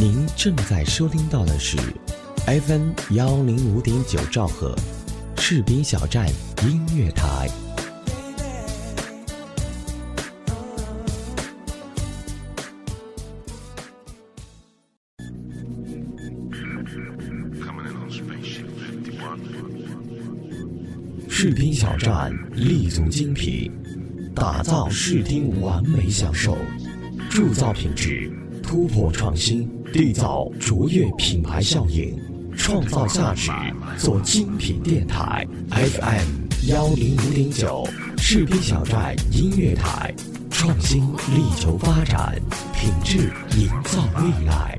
您正在收听到的是 FM 幺零五点九兆赫，士兵小站音乐台。士兵小站立足精品，打造视听完美享受，铸造品质，突破创新，缔造卓越品牌效应，创造价值，做精品电台。FM 幺零五点九，士兵小寨音乐台，创新力求发展，品质营造未来。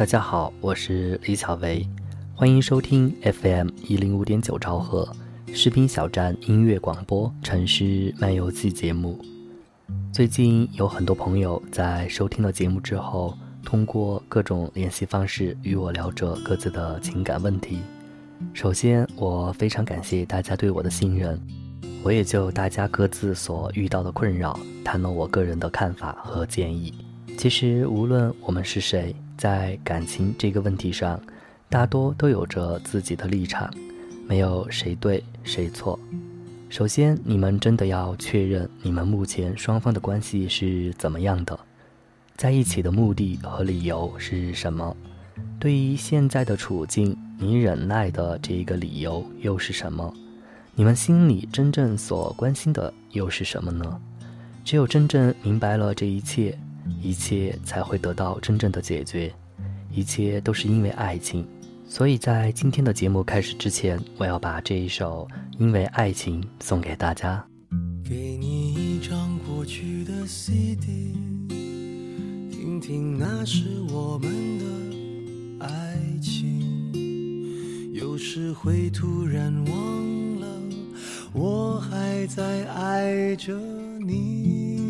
大家好，我是李小维，欢迎收听 FM 一零五点九兆赫士兵小站音乐广播《城市漫游记》节目。最近有很多朋友在收听了节目之后，通过各种联系方式与我聊着各自的情感问题。首先，我非常感谢大家对我的信任，我也就大家各自所遇到的困扰，谈了我个人的看法和建议。其实，无论我们是谁。在感情这个问题上，大多都有着自己的立场，没有谁对谁错。首先，你们真的要确认你们目前双方的关系是怎么样的，在一起的目的和理由是什么？对于现在的处境，你忍耐的这一个理由又是什么？你们心里真正所关心的又是什么呢？只有真正明白了这一切。一切才会得到真正的解决，一切都是因为爱情，所以在今天的节目开始之前，我要把这一首《因为爱情》送给大家。给你一张过去的 CD，听听那是我们的爱情，有时会突然忘了，我还在爱着你。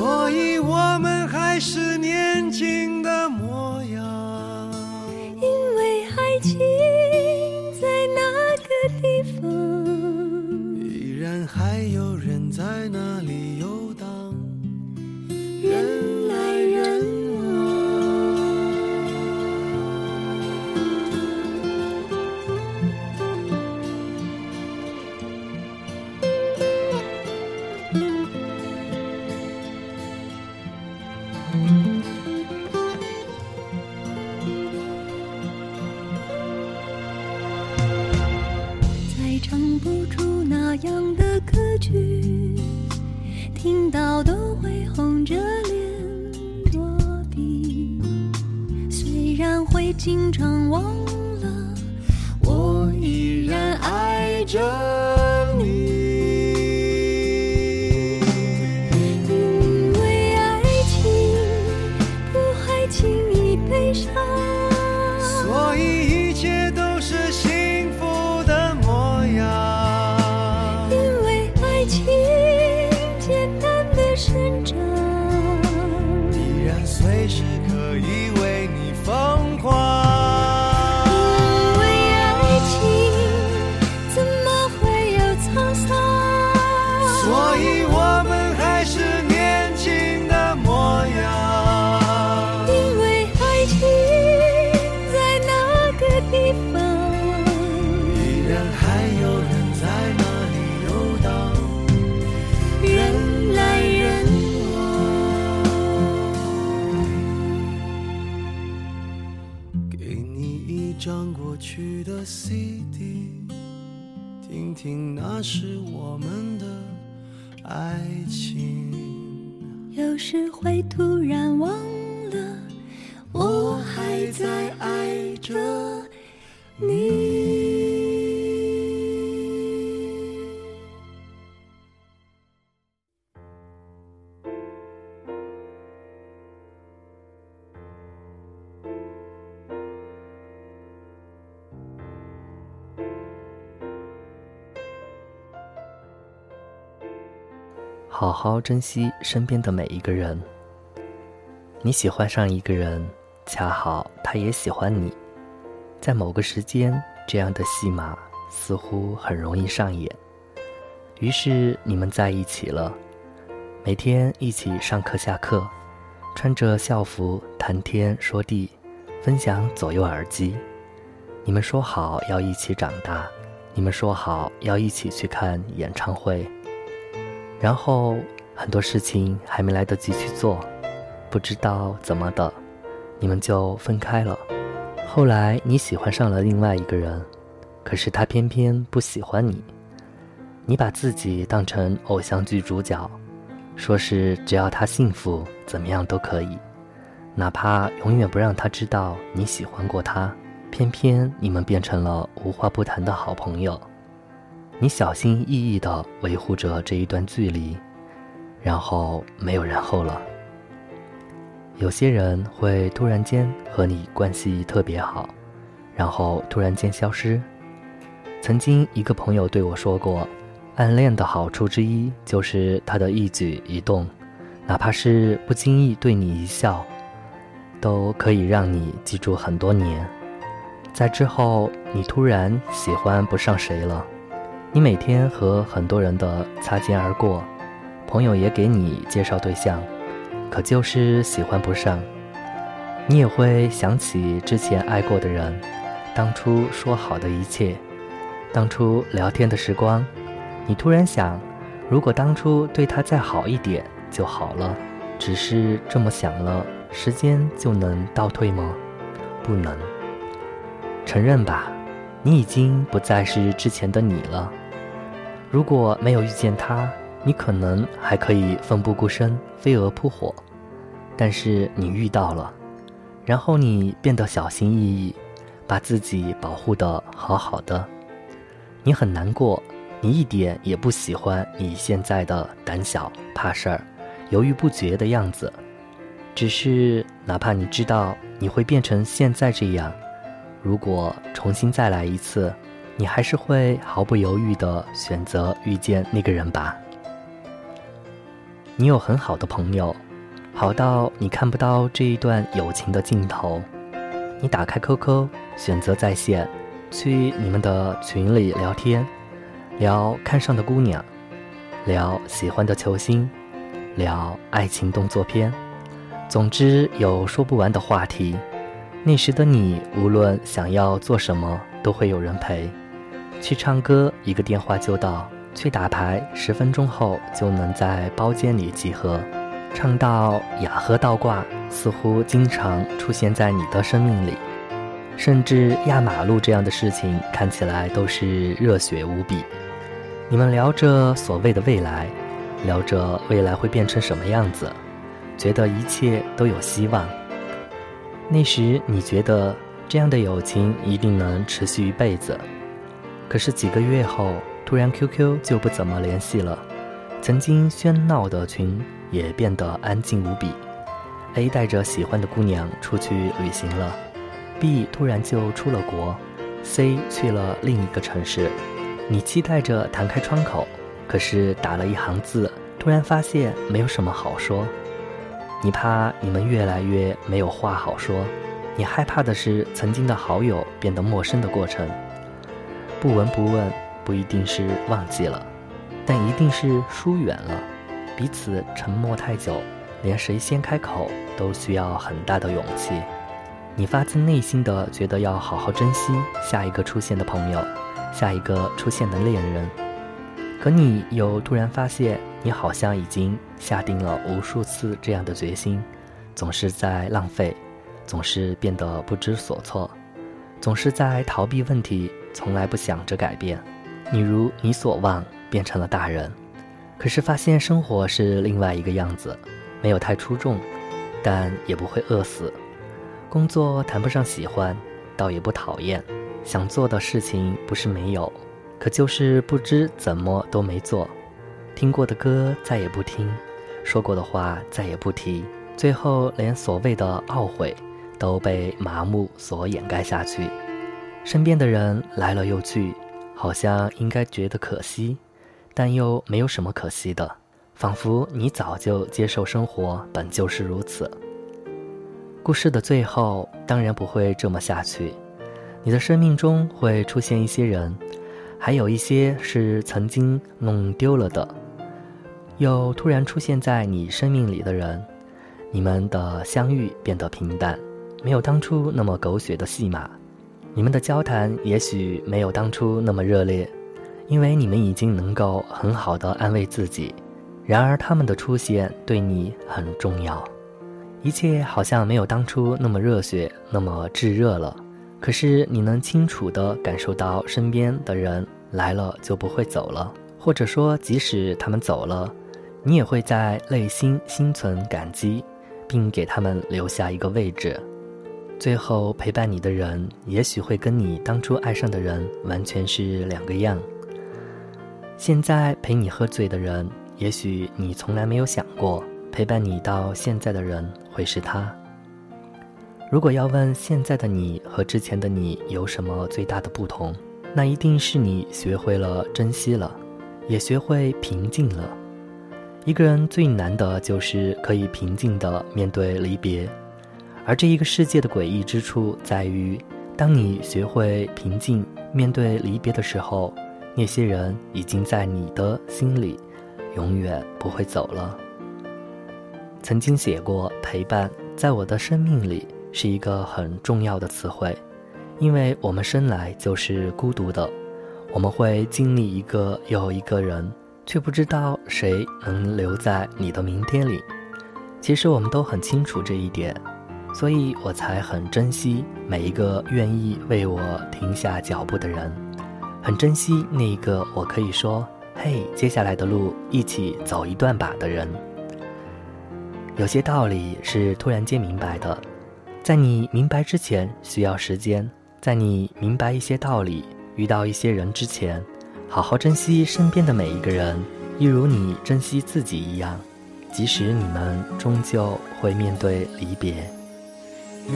所以我们还是年轻会是我们的爱情。有时会突然忘了，我还在爱着好好珍惜身边的每一个人。你喜欢上一个人，恰好他也喜欢你，在某个时间，这样的戏码似乎很容易上演。于是你们在一起了，每天一起上课下课，穿着校服谈天说地，分享左右耳机。你们说好要一起长大，你们说好要一起去看演唱会。然后很多事情还没来得及去做，不知道怎么的，你们就分开了。后来你喜欢上了另外一个人，可是他偏偏不喜欢你。你把自己当成偶像剧主角，说是只要他幸福，怎么样都可以，哪怕永远不让他知道你喜欢过他。偏偏你们变成了无话不谈的好朋友。你小心翼翼地维护着这一段距离，然后没有然后了。有些人会突然间和你关系特别好，然后突然间消失。曾经一个朋友对我说过，暗恋的好处之一就是他的一举一动，哪怕是不经意对你一笑，都可以让你记住很多年。在之后，你突然喜欢不上谁了。你每天和很多人的擦肩而过，朋友也给你介绍对象，可就是喜欢不上。你也会想起之前爱过的人，当初说好的一切，当初聊天的时光。你突然想，如果当初对他再好一点就好了。只是这么想了，时间就能倒退吗？不能。承认吧，你已经不再是之前的你了。如果没有遇见他，你可能还可以奋不顾身、飞蛾扑火。但是你遇到了，然后你变得小心翼翼，把自己保护的好好的。你很难过，你一点也不喜欢你现在的胆小、怕事儿、犹豫不决的样子。只是哪怕你知道你会变成现在这样，如果重新再来一次。你还是会毫不犹豫的选择遇见那个人吧。你有很好的朋友，好到你看不到这一段友情的尽头。你打开 QQ，选择在线，去你们的群里聊天，聊看上的姑娘，聊喜欢的球星，聊爱情动作片，总之有说不完的话题。那时的你，无论想要做什么，都会有人陪。去唱歌，一个电话就到；去打牌，十分钟后就能在包间里集合。唱到雅和倒挂，似乎经常出现在你的生命里。甚至压马路这样的事情，看起来都是热血无比。你们聊着所谓的未来，聊着未来会变成什么样子，觉得一切都有希望。那时你觉得这样的友情一定能持续一辈子。可是几个月后，突然 QQ 就不怎么联系了，曾经喧闹的群也变得安静无比。A 带着喜欢的姑娘出去旅行了，B 突然就出了国，C 去了另一个城市。你期待着弹开窗口，可是打了一行字，突然发现没有什么好说。你怕你们越来越没有话好说，你害怕的是曾经的好友变得陌生的过程。不闻不问，不一定是忘记了，但一定是疏远了。彼此沉默太久，连谁先开口都需要很大的勇气。你发自内心的觉得要好好珍惜下一个出现的朋友，下一个出现的恋人，可你又突然发现，你好像已经下定了无数次这样的决心，总是在浪费，总是变得不知所措，总是在逃避问题，从来不想着改变。你如你所望，变成了大人。可是发现生活是另外一个样子，没有太出众，但也不会饿死。工作谈不上喜欢，倒也不讨厌。想做的事情不是没有，可就是不知怎么都没做。听过的歌再也不听，说过的话再也不提，最后连所谓的懊悔都被麻木所掩盖下去。身边的人来了又去，好像应该觉得可惜。但又没有什么可惜的，仿佛你早就接受生活本就是如此。故事的最后当然不会这么下去，你的生命中会出现一些人，还有一些是曾经弄丢了的，又突然出现在你生命里的人，你们的相遇变得平淡，没有当初那么狗血的戏码，你们的交谈也许没有当初那么热烈。因为你们已经能够很好的安慰自己，然而他们的出现对你很重要，一切好像没有当初那么热血，那么炙热了。可是你能清楚地感受到身边的人来了就不会走了，或者说即使他们走了，你也会在内心心存感激，并给他们留下一个位置。最后陪伴你的人，也许会跟你当初爱上的人完全是两个样。现在陪你喝醉的人，也许你从来没有想过，陪伴你到现在的人会是他。如果要问现在的你和之前的你有什么最大的不同，那一定是你学会了珍惜了，也学会平静了。一个人最难的就是可以平静的面对离别，而这一个世界的诡异之处在于，当你学会平静面对离别的时候。那些人已经在你的心里，永远不会走了。曾经写过，陪伴在我的生命里是一个很重要的词汇，因为我们生来就是孤独的，我们会经历一个又一个人，却不知道谁能留在你的明天里。其实我们都很清楚这一点，所以我才很珍惜每一个愿意为我停下脚步的人。很珍惜那一个我可以说“嘿，接下来的路一起走一段吧”的人。有些道理是突然间明白的，在你明白之前需要时间。在你明白一些道理、遇到一些人之前，好好珍惜身边的每一个人，一如你珍惜自己一样。即使你们终究会面对离别。雨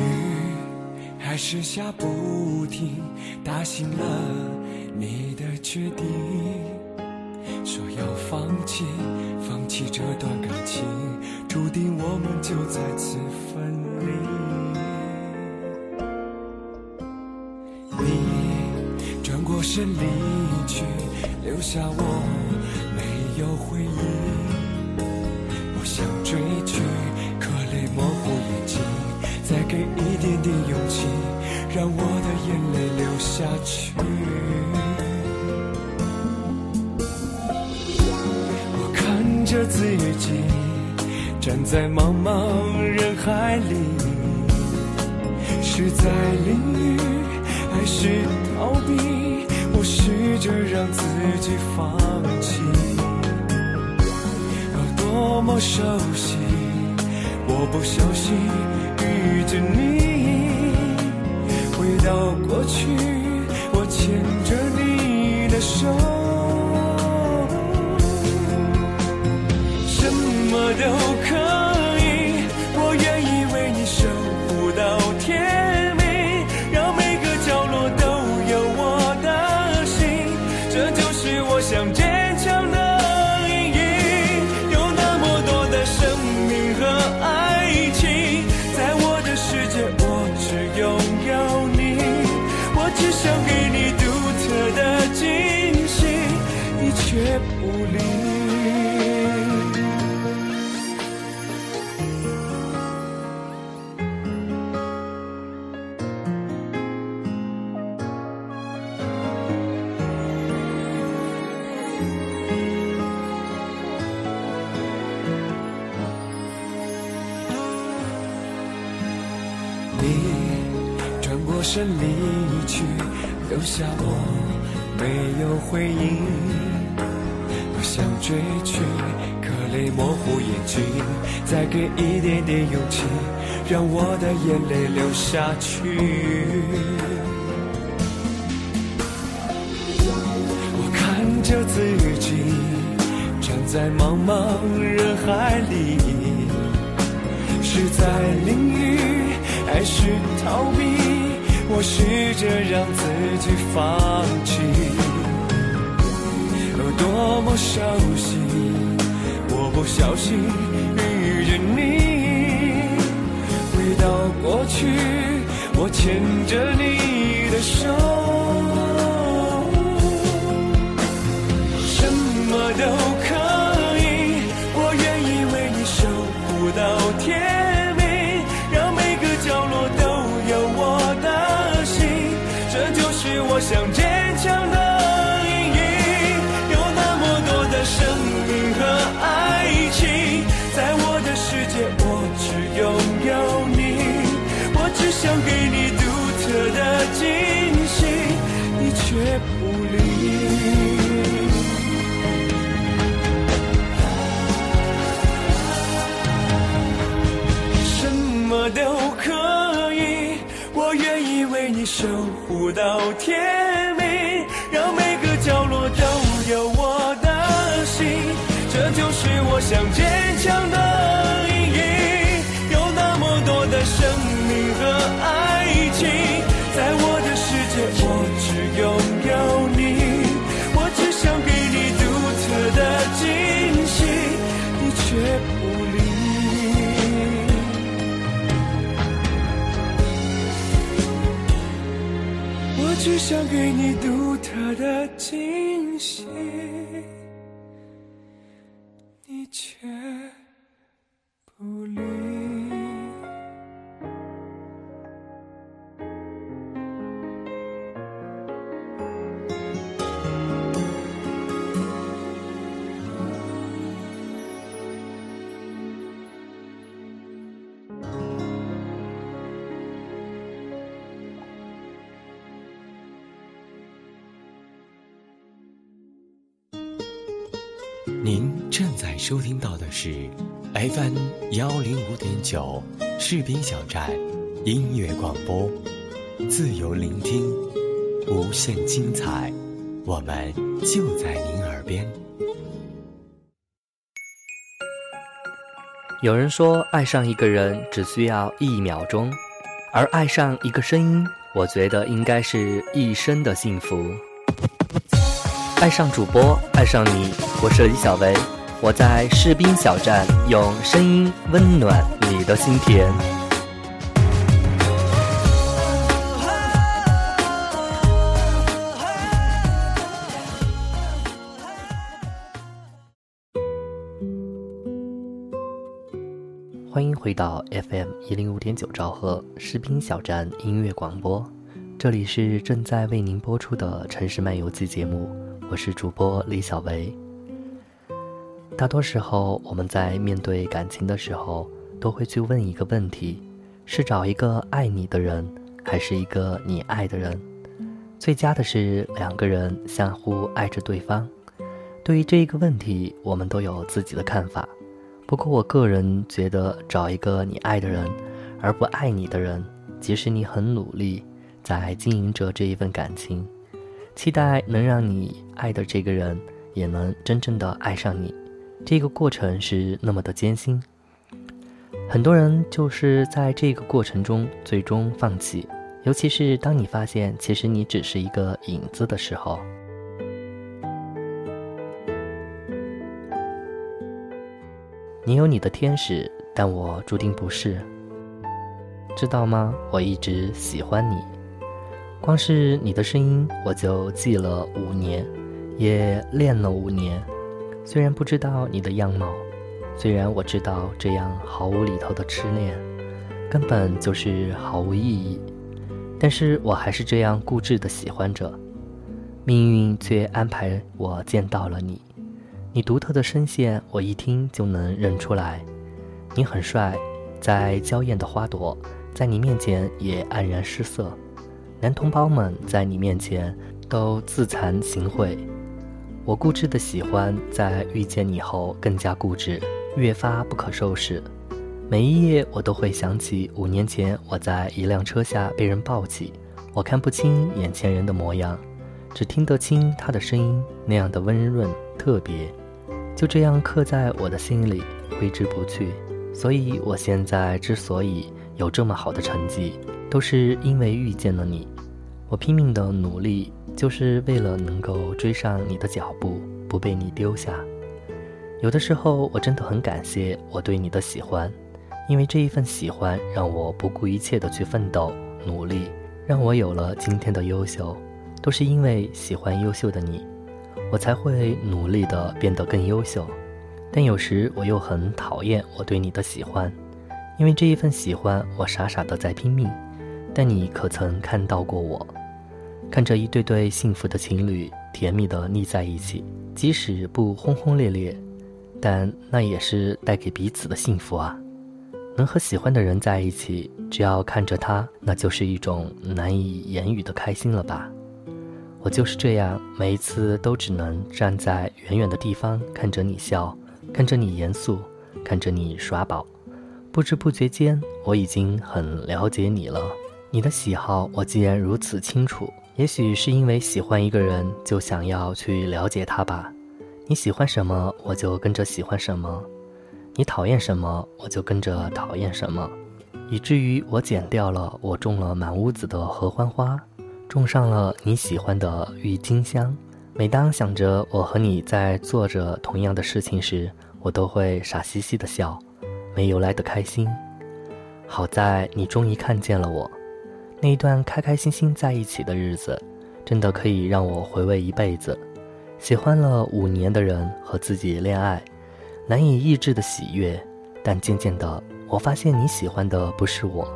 还是下不停，打醒了。你的决定，说要放弃，放弃这段感情，注定我们就再次分离。你转过身离去，留下我没有回忆。自己站在茫茫人海里，是在淋雨还是逃避？我试着让自己放弃。有多么熟悉，我不小心遇见你。回到过去，我牵着你的手。有回应。我想追去，可泪模糊眼睛。再给一点点勇气，让我的眼泪流下去。我看着自己，站在茫茫人海里，是在淋雨。还是逃避，我试着让自己放弃。多么熟悉，我不小心遇见你。回到过去，我牵着你的手，什么都到天明，让每个角落都有我的心。这就是我想坚强的只想给你独特的惊喜，你却收听到的是 FM 幺零五点九士兵小站音乐广播，自由聆听，无限精彩，我们就在您耳边。有人说，爱上一个人只需要一秒钟，而爱上一个声音，我觉得应该是一生的幸福。爱上主播，爱上你，我是李小维，我在士兵小站用声音温暖你的心田。欢迎回到 FM 一零五点九兆赫士兵小站音乐广播，这里是正在为您播出的城市漫游记节目。我是主播李小维。大多时候，我们在面对感情的时候，都会去问一个问题：是找一个爱你的人，还是一个你爱的人？最佳的是两个人相互爱着对方。对于这一个问题，我们都有自己的看法。不过，我个人觉得，找一个你爱的人，而不爱你的人，即使你很努力，在经营着这一份感情。期待能让你爱的这个人也能真正的爱上你，这个过程是那么的艰辛。很多人就是在这个过程中最终放弃，尤其是当你发现其实你只是一个影子的时候。你有你的天使，但我注定不是。知道吗？我一直喜欢你。光是你的声音，我就记了五年，也练了五年。虽然不知道你的样貌，虽然我知道这样毫无厘头的痴恋，根本就是毫无意义，但是我还是这样固执的喜欢着。命运却安排我见到了你，你独特的声线，我一听就能认出来。你很帅，在娇艳的花朵，在你面前也黯然失色。男同胞们在你面前都自惭形秽。我固执的喜欢，在遇见你后更加固执，越发不可收拾。每一夜，我都会想起五年前我在一辆车下被人抱起，我看不清眼前人的模样，只听得清他的声音，那样的温润特别，就这样刻在我的心里，挥之不去。所以，我现在之所以有这么好的成绩，都是因为遇见了你。我拼命的努力，就是为了能够追上你的脚步，不被你丢下。有的时候，我真的很感谢我对你的喜欢。因为这一份喜欢，让我不顾一切的去奋斗、努力，让我有了今天的优秀，都是因为喜欢优秀的你，我才会努力的变得更优秀。但有时我又很讨厌我对你的喜欢，因为这一份喜欢，我傻傻的在拼命。但你可曾看到过我？看着一对对幸福的情侣甜蜜的腻在一起，即使不轰轰烈烈，但那也是带给彼此的幸福啊。能和喜欢的人在一起，只要看着他，那就是一种难以言语的开心了吧？我就是这样，每一次都只能站在远远的地方看着你笑，看着你严肃，看着你耍宝。不知不觉间，我已经很了解你了。你的喜好，我既然如此清楚，也许是因为喜欢一个人，就想要去了解他吧。你喜欢什么，我就跟着喜欢什么。你讨厌什么，我就跟着讨厌什么，以至于我剪掉了我种了满屋子的合欢花，种上了你喜欢的郁金香。每当想着我和你在做着同样的事情时，我都会傻兮兮的笑，没由来的开心。好在你终于看见了我，那一段开开心心在一起的日子，真的可以让我回味一辈子。喜欢了五年的人和自己恋爱。难以抑制的喜悦，但渐渐的，我发现你喜欢的不是我，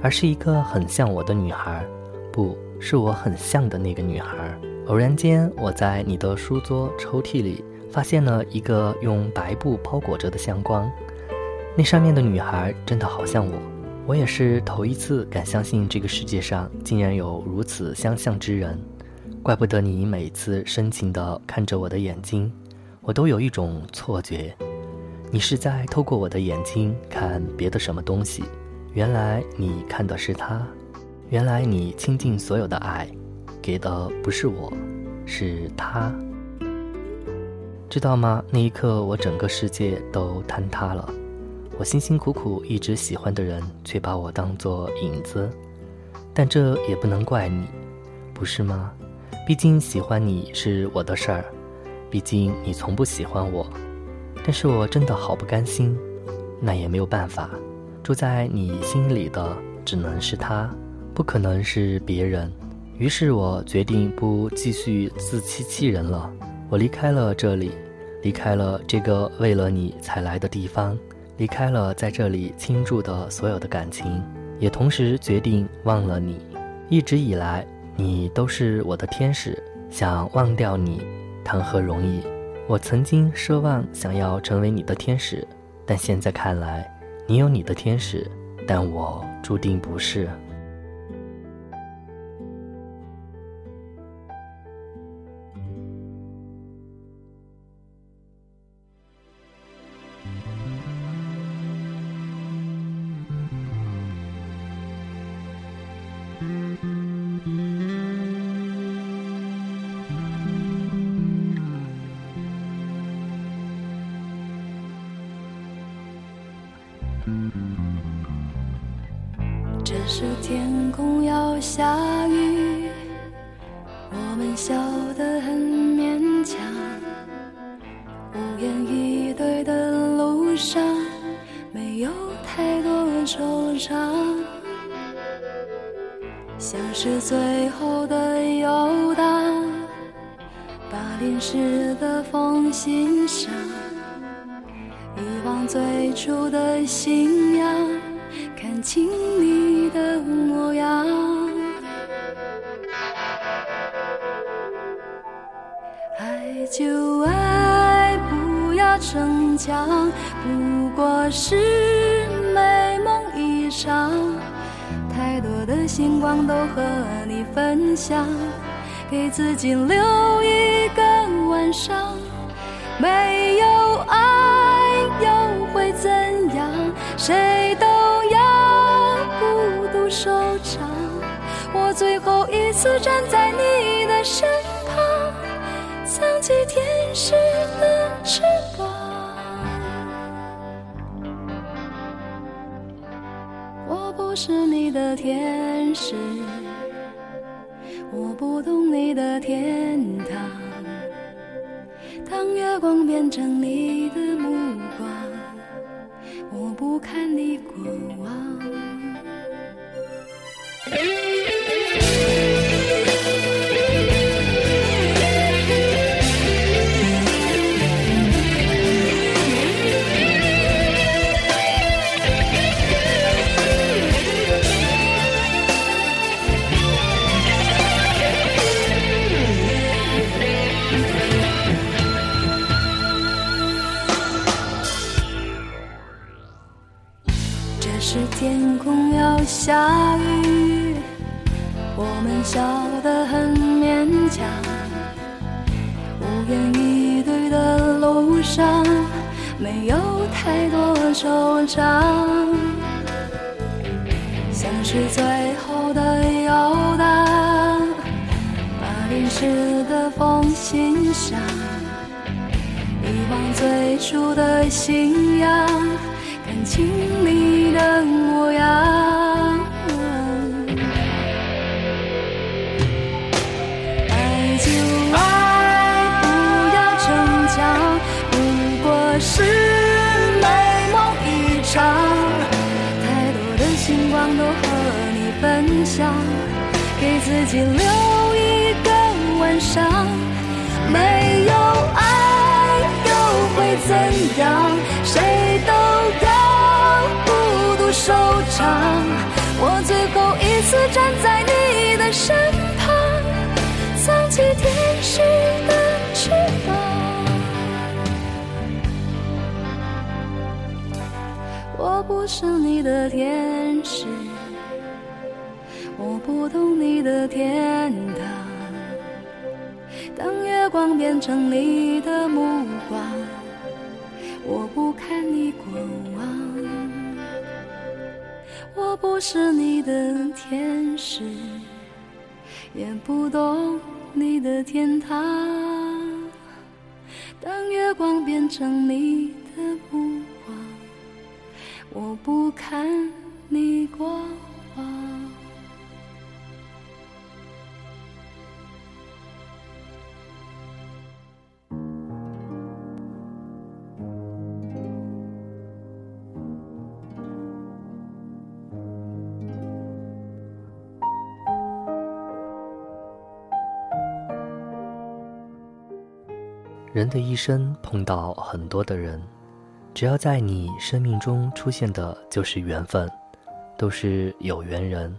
而是一个很像我的女孩，不是我很像的那个女孩。偶然间，我在你的书桌抽屉里发现了一个用白布包裹着的相框，那上面的女孩真的好像我。我也是头一次敢相信这个世界上竟然有如此相像之人，怪不得你每次深情地看着我的眼睛。我都有一种错觉，你是在透过我的眼睛看别的什么东西。原来你看的是他，原来你倾尽所有的爱，给的不是我，是他。知道吗？那一刻，我整个世界都坍塌了。我辛辛苦苦一直喜欢的人，却把我当做影子。但这也不能怪你，不是吗？毕竟喜欢你是我的事儿。毕竟你从不喜欢我，但是我真的好不甘心。那也没有办法，住在你心里的只能是他，不可能是别人。于是我决定不继续自欺欺人了。我离开了这里，离开了这个为了你才来的地方，离开了在这里倾注的所有的感情，也同时决定忘了你。一直以来，你都是我的天使，想忘掉你。谈何容易！我曾经奢望想要成为你的天使，但现在看来，你有你的天使，但我注定不是。这天空要下雨，我们笑得很勉强。无言以对的路上，没有太多惆怅，像是最后的游荡，把淋湿的风欣赏。遗忘最初的信仰，就爱，不要逞强，不过是美梦一场。太多的。星光都和你分享，给自己留一个晚上。没有爱又会怎样？谁都要孤独收场。我最后一次站在你的身旁，藏起天使的翅膀。我不是你的天使，我不懂你的天堂。当月光变成你的目光，我不看你过往。下雨，我们笑得很勉强。无言以对的路上，没有太多惆怅，像是最后的游荡，把淋湿的风欣赏，遗忘最初的信仰。看清你的模样。分享，给自己留一个晚上。没有爱又会怎样？谁都要孤独收场。我最后一次站在你的身旁，藏起天使的翅膀。我不是你的天使，不懂你的天堂。当月光变成你的目光，我不看你过往。我不是你的天使，也不懂你的天堂。当月光变成你的目光，我不看你过往。人的一生碰到很多的人，只要在你生命中出现的就是缘分，都是有缘人。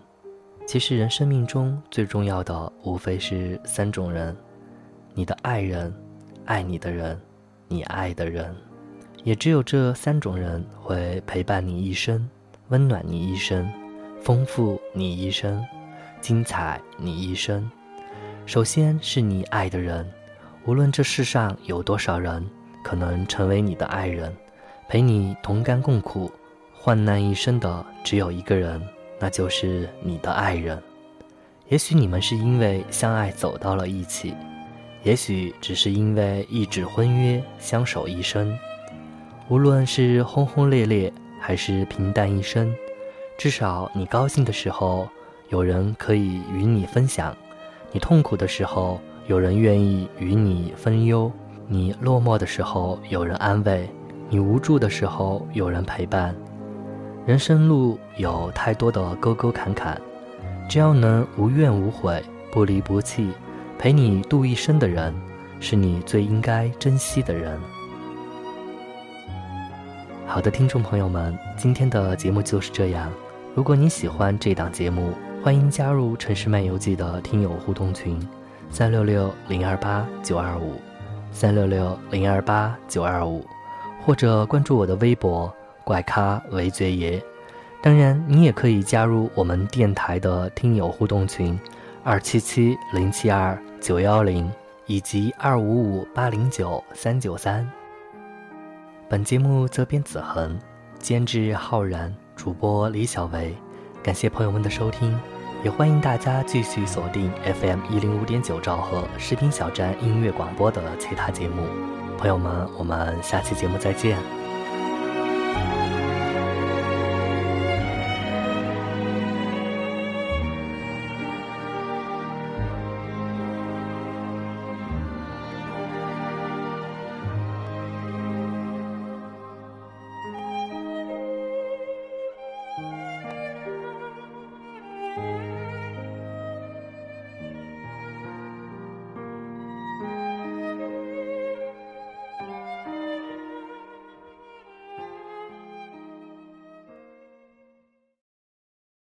其实人生命中最重要的无非是三种人：你的爱人、爱你的人、你爱的人。也只有这三种人会陪伴你一生，温暖你一生，丰富你一生，精彩你一生。首先是你爱的人。无论这世上有多少人可能成为你的爱人，陪你同甘共苦、患难一生的只有一个人，那就是你的爱人。也许你们是因为相爱走到了一起，也许只是因为一纸婚约相守一生。无论是轰轰烈烈还是平淡一生，至少你高兴的时候有人可以与你分享，你痛苦的时候。有人愿意与你分忧，你落寞的时候有人安慰，你无助的时候有人陪伴。人生路有太多的沟沟坎坎，只要能无怨无悔、不离不弃，陪你度一生的人，是你最应该珍惜的人。好的，听众朋友们，今天的节目就是这样。如果你喜欢这档节目，欢迎加入《城市漫游记》的听友互动群。三六六零二八九二五，三六六零二八九二五，或者关注我的微博“怪咖维爵爷”，当然，你也可以加入我们电台的听友互动群，二七七零七二九幺零以及二五五八零九三九三。本节目责编子恒，监制浩然，主播李小维。感谢朋友们的收听，也欢迎大家继续锁定 FM 一零五点九兆赫视频小站音乐广播的其他节目。朋友们，我们下期节目再见。